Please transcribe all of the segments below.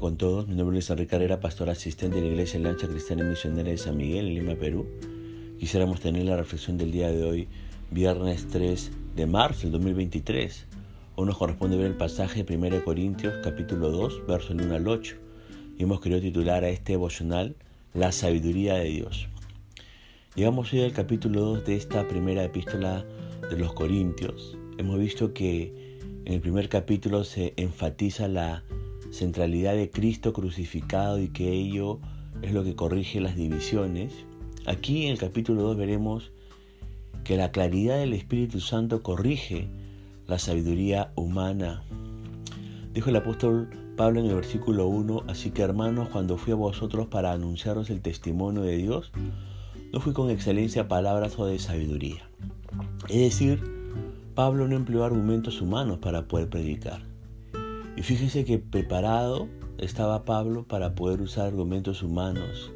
con todos. Mi nombre es Enrique Carrera, pastor asistente de la Iglesia Lancha Cristiana y Misionera de San Miguel, en Lima, Perú. Quisiéramos tener la reflexión del día de hoy, viernes 3 de marzo del 2023. Hoy nos corresponde ver el pasaje de 1 Corintios, capítulo 2, verso 1 al 8. Y hemos querido titular a este devocional La sabiduría de Dios. Llegamos hoy al capítulo 2 de esta primera epístola de los Corintios. Hemos visto que en el primer capítulo se enfatiza la centralidad de Cristo crucificado y que ello es lo que corrige las divisiones. Aquí en el capítulo 2 veremos que la claridad del Espíritu Santo corrige la sabiduría humana. Dijo el apóstol Pablo en el versículo 1, así que hermanos, cuando fui a vosotros para anunciaros el testimonio de Dios, no fui con excelencia palabras o de sabiduría. Es decir, Pablo no empleó argumentos humanos para poder predicar. Y fíjese que preparado estaba Pablo para poder usar argumentos humanos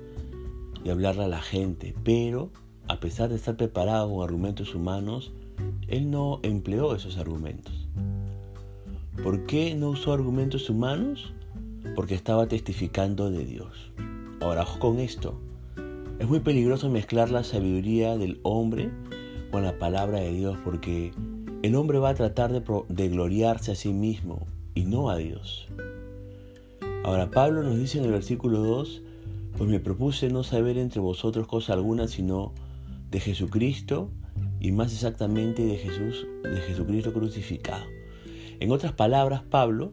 y hablarle a la gente, pero a pesar de estar preparado con argumentos humanos, él no empleó esos argumentos. ¿Por qué no usó argumentos humanos? Porque estaba testificando de Dios. Ahora, con esto. Es muy peligroso mezclar la sabiduría del hombre con la palabra de Dios porque el hombre va a tratar de, de gloriarse a sí mismo y no a Dios. Ahora Pablo nos dice en el versículo 2, pues me propuse no saber entre vosotros cosa alguna sino de Jesucristo y más exactamente de Jesús, de Jesucristo crucificado. En otras palabras, Pablo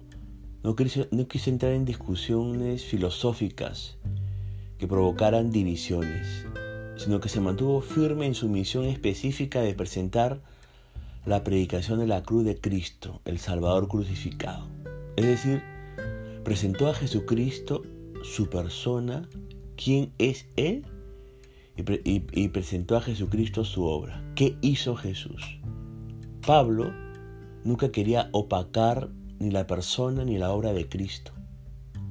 no quiso, no quiso entrar en discusiones filosóficas que provocaran divisiones, sino que se mantuvo firme en su misión específica de presentar la predicación de la cruz de Cristo, el Salvador crucificado. Es decir, presentó a Jesucristo su persona, quién es Él, y, presentó a Jesucristo su obra. ¿Qué hizo Jesús? Pablo nunca quería opacar ni la persona ni la obra de Cristo.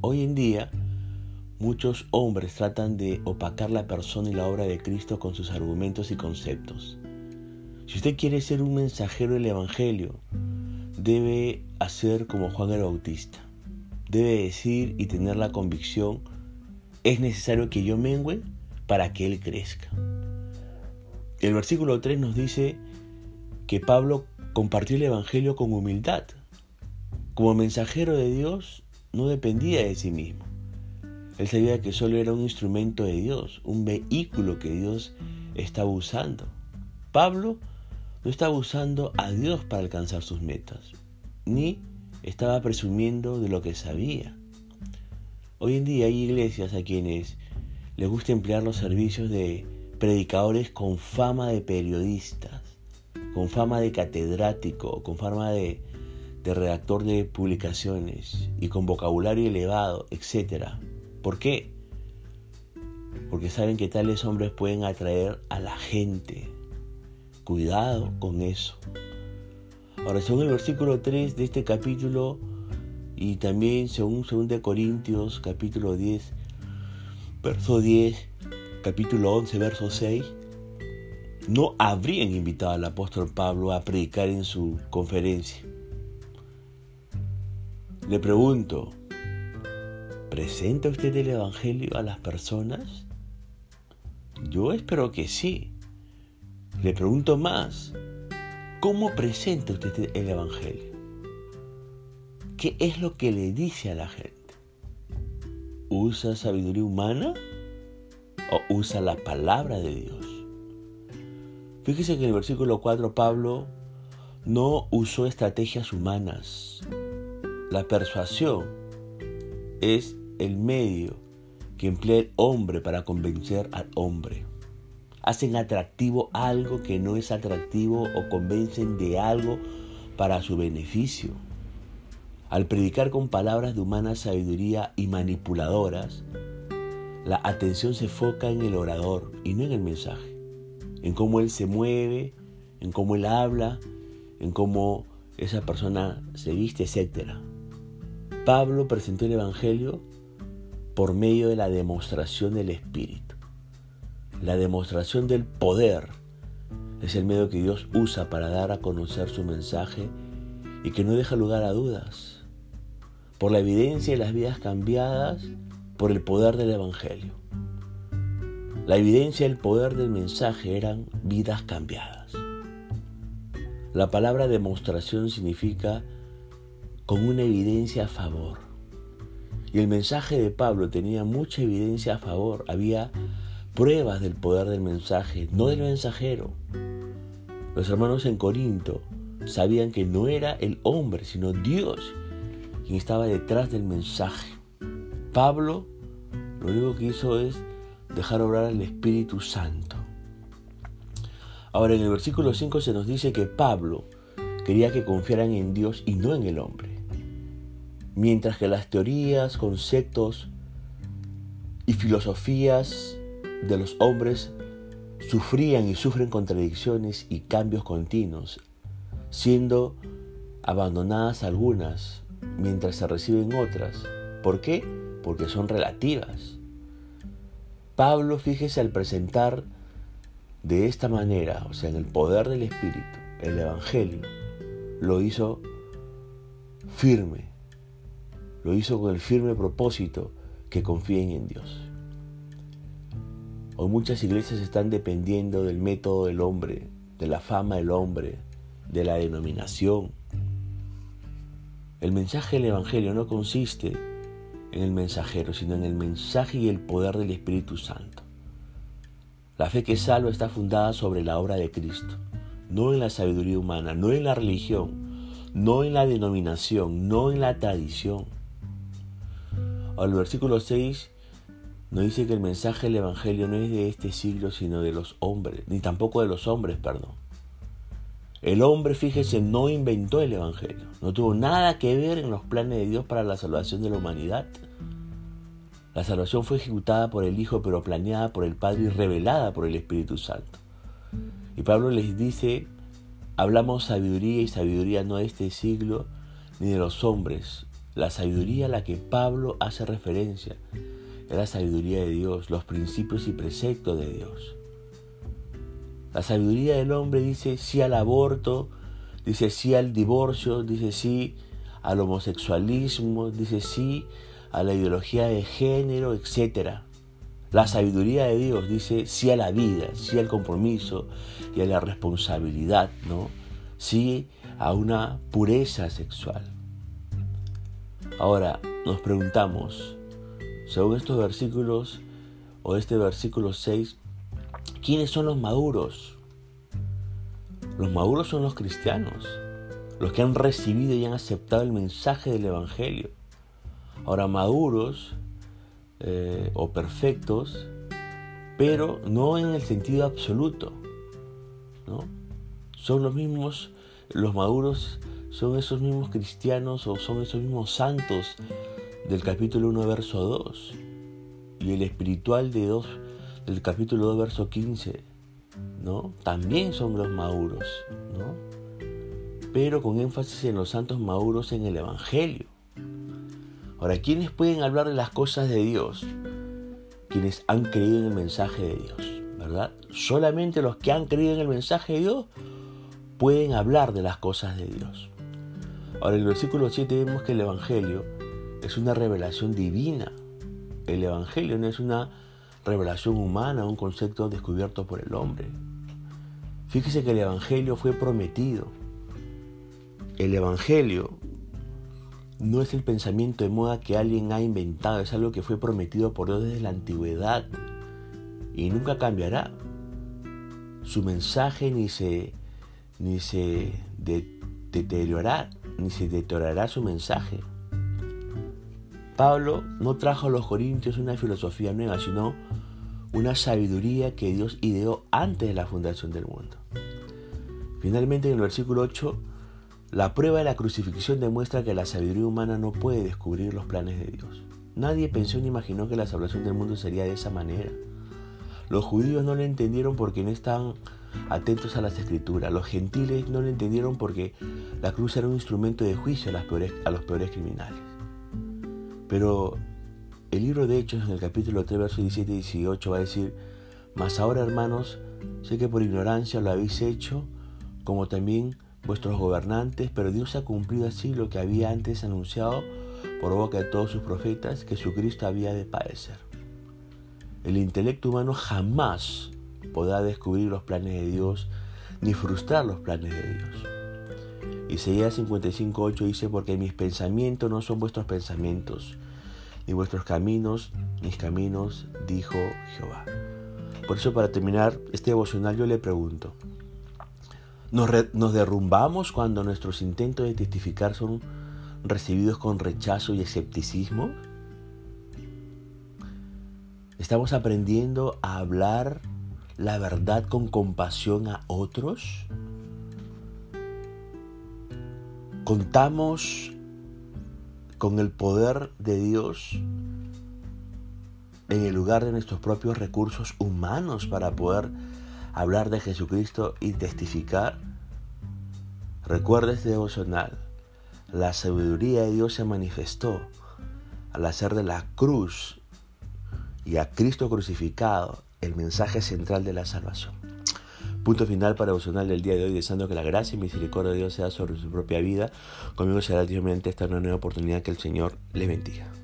Hoy en día, muchos hombres tratan de opacar la persona y la obra de Cristo con sus argumentos y conceptos. Si usted quiere ser un mensajero del Evangelio, debe hacer como Juan el Bautista. Debe decir y tener la convicción, es necesario que yo mengüe para que Él crezca. El versículo 3 nos dice que Pablo compartió el Evangelio con humildad. Como mensajero de Dios, no dependía de sí mismo. Él sabía que solo era un instrumento de Dios, un vehículo que Dios estaba usando. Pablo no estaba usando a Dios para alcanzar sus metas, ni estaba presumiendo de lo que sabía. Hoy en día hay iglesias a quienes les gusta emplear los servicios de predicadores con fama de periodistas, con fama de catedrático, con fama de, redactor de publicaciones y con vocabulario elevado, etc. ¿Por qué? Porque saben que tales hombres pueden atraer a la gente, Cuidado con eso. Ahora, según el versículo 3 de este capítulo y también según 2 Corintios capítulo 10, verso 10, capítulo 11, verso 6, no habrían invitado al apóstol Pablo a predicar en su conferencia. Le pregunto, ¿presenta usted el Evangelio a las personas? Yo espero que sí. Le pregunto más, ¿cómo presenta usted el Evangelio? ¿Qué es lo que le dice a la gente? ¿Usa sabiduría humana o usa la palabra de Dios? Fíjese que en el versículo 4 Pablo no usó estrategias humanas. La persuasión es el medio que emplea el hombre para convencer al hombre hacen atractivo algo que no es atractivo o convencen de algo para su beneficio. Al predicar con palabras de humana sabiduría y manipuladoras, la atención se foca en el orador y no en el mensaje, en cómo él se mueve, en cómo él habla, en cómo esa persona se viste, etc. Pablo presentó el Evangelio por medio de la demostración del Espíritu. La demostración del poder es el medio que Dios usa para dar a conocer su mensaje y que no deja lugar a dudas. por la evidencia de las vidas cambiadas por el poder del Evangelio. La evidencia del poder del mensaje eran vidas cambiadas. La palabra demostración significa con una evidencia a favor. Y el mensaje de Pablo tenía mucha evidencia a favor. Había pruebas del poder del mensaje, no del mensajero. Los hermanos en Corinto sabían que no era el hombre, sino Dios quien estaba detrás del mensaje. Pablo lo único que hizo es dejar obrar al Espíritu Santo. Ahora en el versículo 5 se nos dice que Pablo quería que confiaran en Dios y no en el hombre. Mientras que las teorías, conceptos y filosofías de los hombres sufrían y sufren contradicciones y cambios continuos, siendo abandonadas algunas mientras se reciben otras. ¿Por qué? Porque son relativas. Pablo, fíjese, al presentar de esta manera, o sea, en el poder del Espíritu, el Evangelio, lo hizo firme, lo hizo con el firme propósito que confíen en Dios. Hoy muchas iglesias están dependiendo del método del hombre, de la fama del hombre, de la denominación. El mensaje del Evangelio no consiste en el mensajero, sino en el mensaje y el poder del Espíritu Santo. La fe que salva está fundada sobre la obra de Cristo, no en la sabiduría humana, no en la religión, no en la denominación, no en la tradición. Al versículo 6 nos dice que el mensaje del Evangelio no es de este siglo, sino de los hombres, ni tampoco de los hombres, perdón. El hombre, fíjese, no inventó el Evangelio, no tuvo nada que ver en los planes de Dios para la salvación de la humanidad. La salvación fue ejecutada por el Hijo, pero planeada por el Padre y revelada por el Espíritu Santo. Y Pablo les dice, hablamos sabiduría y sabiduría no de este siglo ni de los hombres. La sabiduría a la que Pablo hace referencia la sabiduría de Dios, los principios y preceptos de Dios. La sabiduría del hombre dice sí al aborto, dice sí al divorcio, dice sí al homosexualismo, dice sí a la ideología de género, etc. La sabiduría de Dios dice sí a la vida, sí al compromiso y a la responsabilidad, ¿no? Sí a una pureza sexual. Ahora nos preguntamos, según estos versículos o este versículo 6, ¿quiénes son los maduros? Los maduros son los cristianos, los que han recibido y han aceptado el mensaje del Evangelio. Ahora, maduros eh, o perfectos, pero no en el sentido absoluto. ¿no? Son los mismos, los maduros son esos mismos cristianos o son esos mismos santos del capítulo 1, verso 2, y el espiritual de 2, del capítulo 2, verso 15, ¿no? También son los maduros, ¿no? Pero con énfasis en los santos maduros en el Evangelio. Ahora, ¿quiénes pueden hablar de las cosas de Dios? Quienes han creído en el mensaje de Dios, ¿verdad? Solamente los que han creído en el mensaje de Dios pueden hablar de las cosas de Dios. Ahora, en el versículo 7 vemos que el Evangelio es una revelación divina. El Evangelio no es una revelación humana, un concepto descubierto por el hombre. Fíjese que el Evangelio fue prometido. El Evangelio no es el pensamiento de moda que alguien ha inventado, es algo que fue prometido por Dios desde la antigüedad y nunca cambiará. Su mensaje ni se, ni se deteriorará, ni se deteriorará su mensaje. Pablo no trajo a los corintios una filosofía nueva, sino una sabiduría que Dios ideó antes de la fundación del mundo. Finalmente, en el versículo 8, la prueba de la crucifixión demuestra que la sabiduría humana no puede descubrir los planes de Dios. Nadie pensó ni imaginó que la salvación del mundo sería de esa manera. Los judíos no lo entendieron porque no estaban atentos a las escrituras. Los gentiles no lo entendieron porque la cruz era un instrumento de juicio a, a los peores criminales. Pero el libro de Hechos en el capítulo 3, versos 17 y 18 va a decir, mas ahora hermanos, sé que por ignorancia lo habéis hecho, como también vuestros gobernantes, pero Dios ha cumplido así lo que había antes anunciado por boca de todos sus profetas que Jesucristo había de padecer. El intelecto humano jamás podrá descubrir los planes de Dios ni frustrar los planes de Dios. Isaías 55.8 dice, porque mis pensamientos no son vuestros pensamientos, ni vuestros caminos, mis caminos, dijo Jehová. Por eso para terminar este devocional yo le pregunto, ¿nos, ¿nos derrumbamos cuando nuestros intentos de testificar son recibidos con rechazo y escepticismo? ¿Estamos aprendiendo a hablar la verdad con compasión a otros? ¿Contamos con el poder de Dios en el lugar de nuestros propios recursos humanos para poder hablar de Jesucristo y testificar? Recuerda este devocional. La sabiduría de Dios se manifestó al hacer de la cruz y a Cristo crucificado el mensaje central de la salvación. Punto final para devocional del día de hoy, deseando que la gracia y misericordia de Dios sea sobre su propia vida. Conmigo será mediante esta nueva oportunidad que el Señor le bendiga.